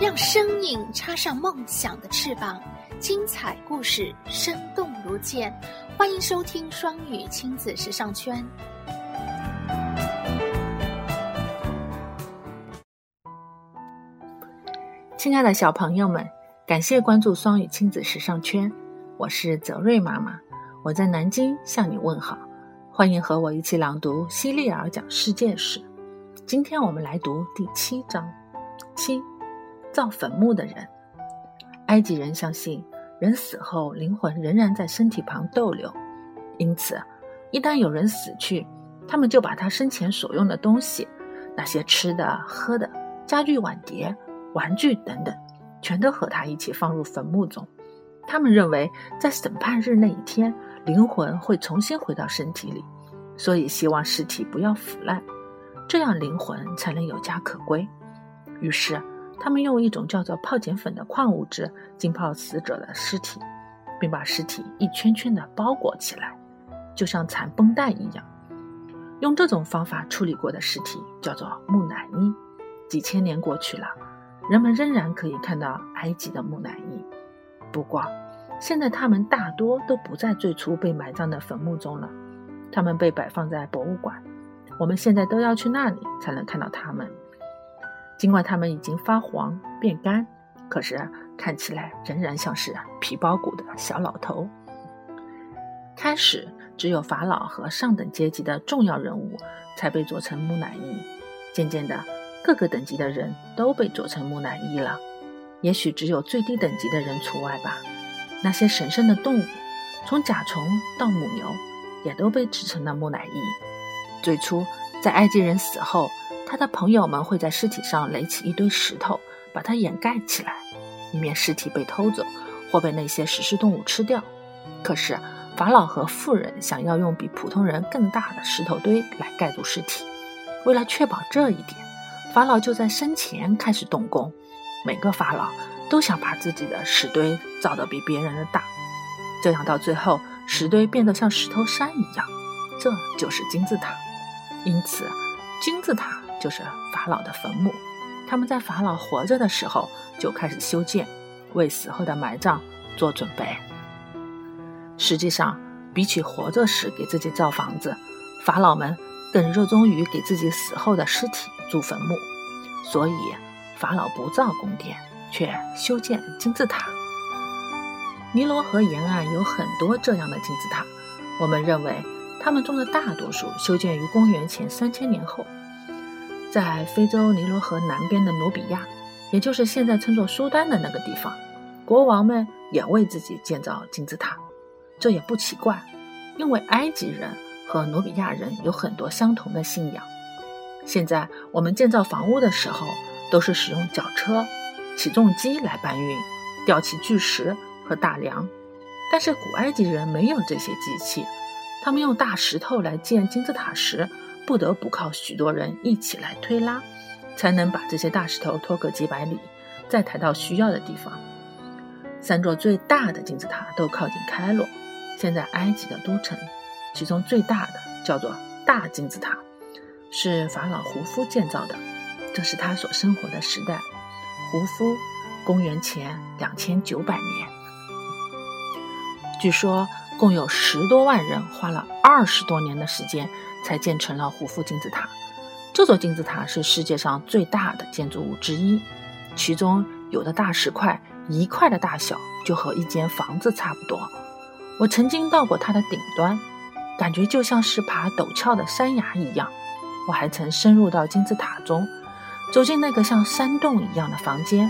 让生命插上梦想的翅膀，精彩故事生动如见。欢迎收听双语亲子时尚圈。亲爱的小朋友们，感谢关注双语亲子时尚圈，我是泽瑞妈妈，我在南京向你问好。欢迎和我一起朗读《希利尔讲世界史》。今天我们来读第七章，七。造坟墓的人，埃及人相信人死后灵魂仍然在身体旁逗留，因此，一旦有人死去，他们就把他生前所用的东西，那些吃的、喝的、家具、碗碟、玩具等等，全都和他一起放入坟墓中。他们认为，在审判日那一天，灵魂会重新回到身体里，所以希望尸体不要腐烂，这样灵魂才能有家可归。于是。他们用一种叫做泡碱粉的矿物质浸泡死者的尸体，并把尸体一圈圈的包裹起来，就像缠绷带一样。用这种方法处理过的尸体叫做木乃伊。几千年过去了，人们仍然可以看到埃及的木乃伊。不过，现在它们大多都不在最初被埋葬的坟墓中了，它们被摆放在博物馆。我们现在都要去那里才能看到它们。尽管它们已经发黄变干，可是看起来仍然像是皮包骨的小老头。开始只有法老和上等阶级的重要人物才被做成木乃伊，渐渐的，各个等级的人都被做成木乃伊了。也许只有最低等级的人除外吧。那些神圣的动物，从甲虫到母牛，也都被制成了木乃伊。最初，在埃及人死后。他的朋友们会在尸体上垒起一堆石头，把它掩盖起来，以免尸体被偷走或被那些食尸动物吃掉。可是法老和富人想要用比普通人更大的石头堆来盖住尸体。为了确保这一点，法老就在生前开始动工。每个法老都想把自己的石堆造得比别人的大，这样到最后石堆变得像石头山一样，这就是金字塔。因此，金字塔。就是法老的坟墓，他们在法老活着的时候就开始修建，为死后的埋葬做准备。实际上，比起活着时给自己造房子，法老们更热衷于给自己死后的尸体筑坟墓。所以，法老不造宫殿，却修建金字塔。尼罗河沿岸有很多这样的金字塔，我们认为它们中的大多数修建于公元前三千年后。在非洲尼罗河南边的努比亚，也就是现在称作苏丹的那个地方，国王们也为自己建造金字塔。这也不奇怪，因为埃及人和努比亚人有很多相同的信仰。现在我们建造房屋的时候，都是使用绞车、起重机来搬运、吊起巨石和大梁。但是古埃及人没有这些机器，他们用大石头来建金字塔时。不得不靠许多人一起来推拉，才能把这些大石头拖个几百里，再抬到需要的地方。三座最大的金字塔都靠近开罗，现在埃及的都城。其中最大的叫做大金字塔，是法老胡夫建造的，这是他所生活的时代。胡夫，公元前两千九百年。据说共有十多万人花了二十多年的时间。才建成了胡夫金字塔。这座金字塔是世界上最大的建筑物之一，其中有的大石块一块的大小就和一间房子差不多。我曾经到过它的顶端，感觉就像是爬陡峭的山崖一样。我还曾深入到金字塔中，走进那个像山洞一样的房间，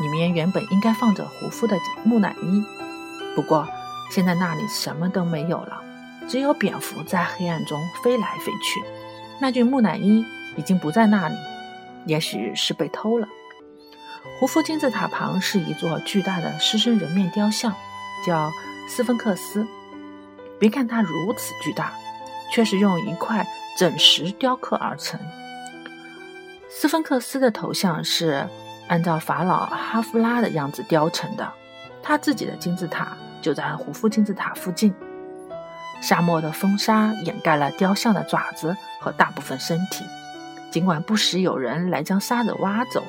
里面原本应该放着胡夫的木乃伊，不过现在那里什么都没有了。只有蝙蝠在黑暗中飞来飞去。那具木乃伊已经不在那里，也许是被偷了。胡夫金字塔旁是一座巨大的狮身人面雕像，叫斯芬克斯。别看它如此巨大，却是用一块整石雕刻而成。斯芬克斯的头像是按照法老哈夫拉的样子雕成的，他自己的金字塔就在胡夫金字塔附近。沙漠的风沙掩盖了雕像的爪子和大部分身体，尽管不时有人来将沙子挖走，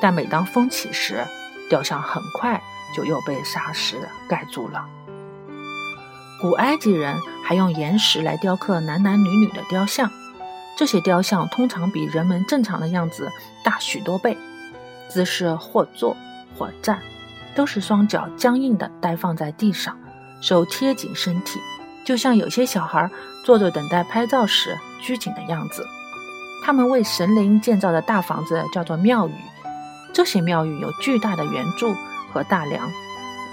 但每当风起时，雕像很快就又被沙石盖住了。古埃及人还用岩石来雕刻男男女女的雕像，这些雕像通常比人们正常的样子大许多倍，姿势或坐或站，都是双脚僵硬地呆放在地上，手贴紧身体，就像有些小孩坐着等待拍照时拘谨的样子。他们为神灵建造的大房子叫做庙宇，这些庙宇有巨大的圆柱和大梁，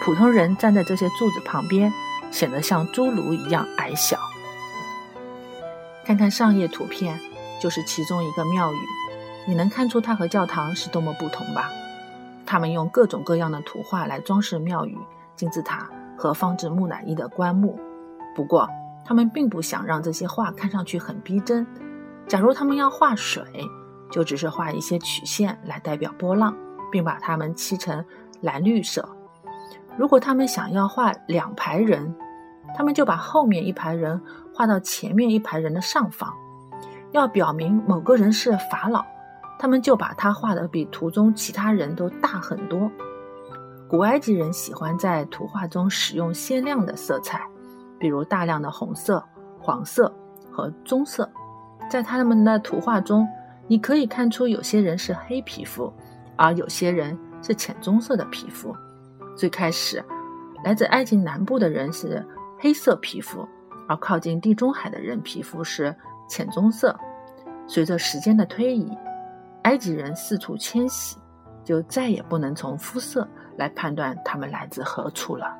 普通人站在这些柱子旁边。显得像侏儒一样矮小。看看上页图片，就是其中一个庙宇，你能看出它和教堂是多么不同吧？他们用各种各样的图画来装饰庙宇、金字塔和放置木乃伊的棺木。不过，他们并不想让这些画看上去很逼真。假如他们要画水，就只是画一些曲线来代表波浪，并把它们漆成蓝绿色。如果他们想要画两排人，他们就把后面一排人画到前面一排人的上方，要表明某个人是法老，他们就把他画的比图中其他人都大很多。古埃及人喜欢在图画中使用鲜亮的色彩，比如大量的红色、黄色和棕色。在他们的图画中，你可以看出有些人是黑皮肤，而有些人是浅棕色的皮肤。最开始，来自埃及南部的人是黑色皮肤，而靠近地中海的人皮肤是浅棕色。随着时间的推移，埃及人四处迁徙，就再也不能从肤色来判断他们来自何处了。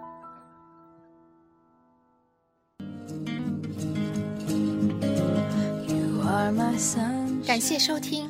感谢收听。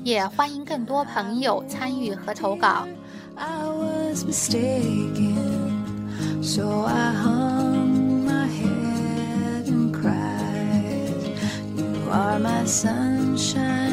也欢迎更多朋友参与和投稿。I was mistaken, so I hung my head and cried. You are my sunshine.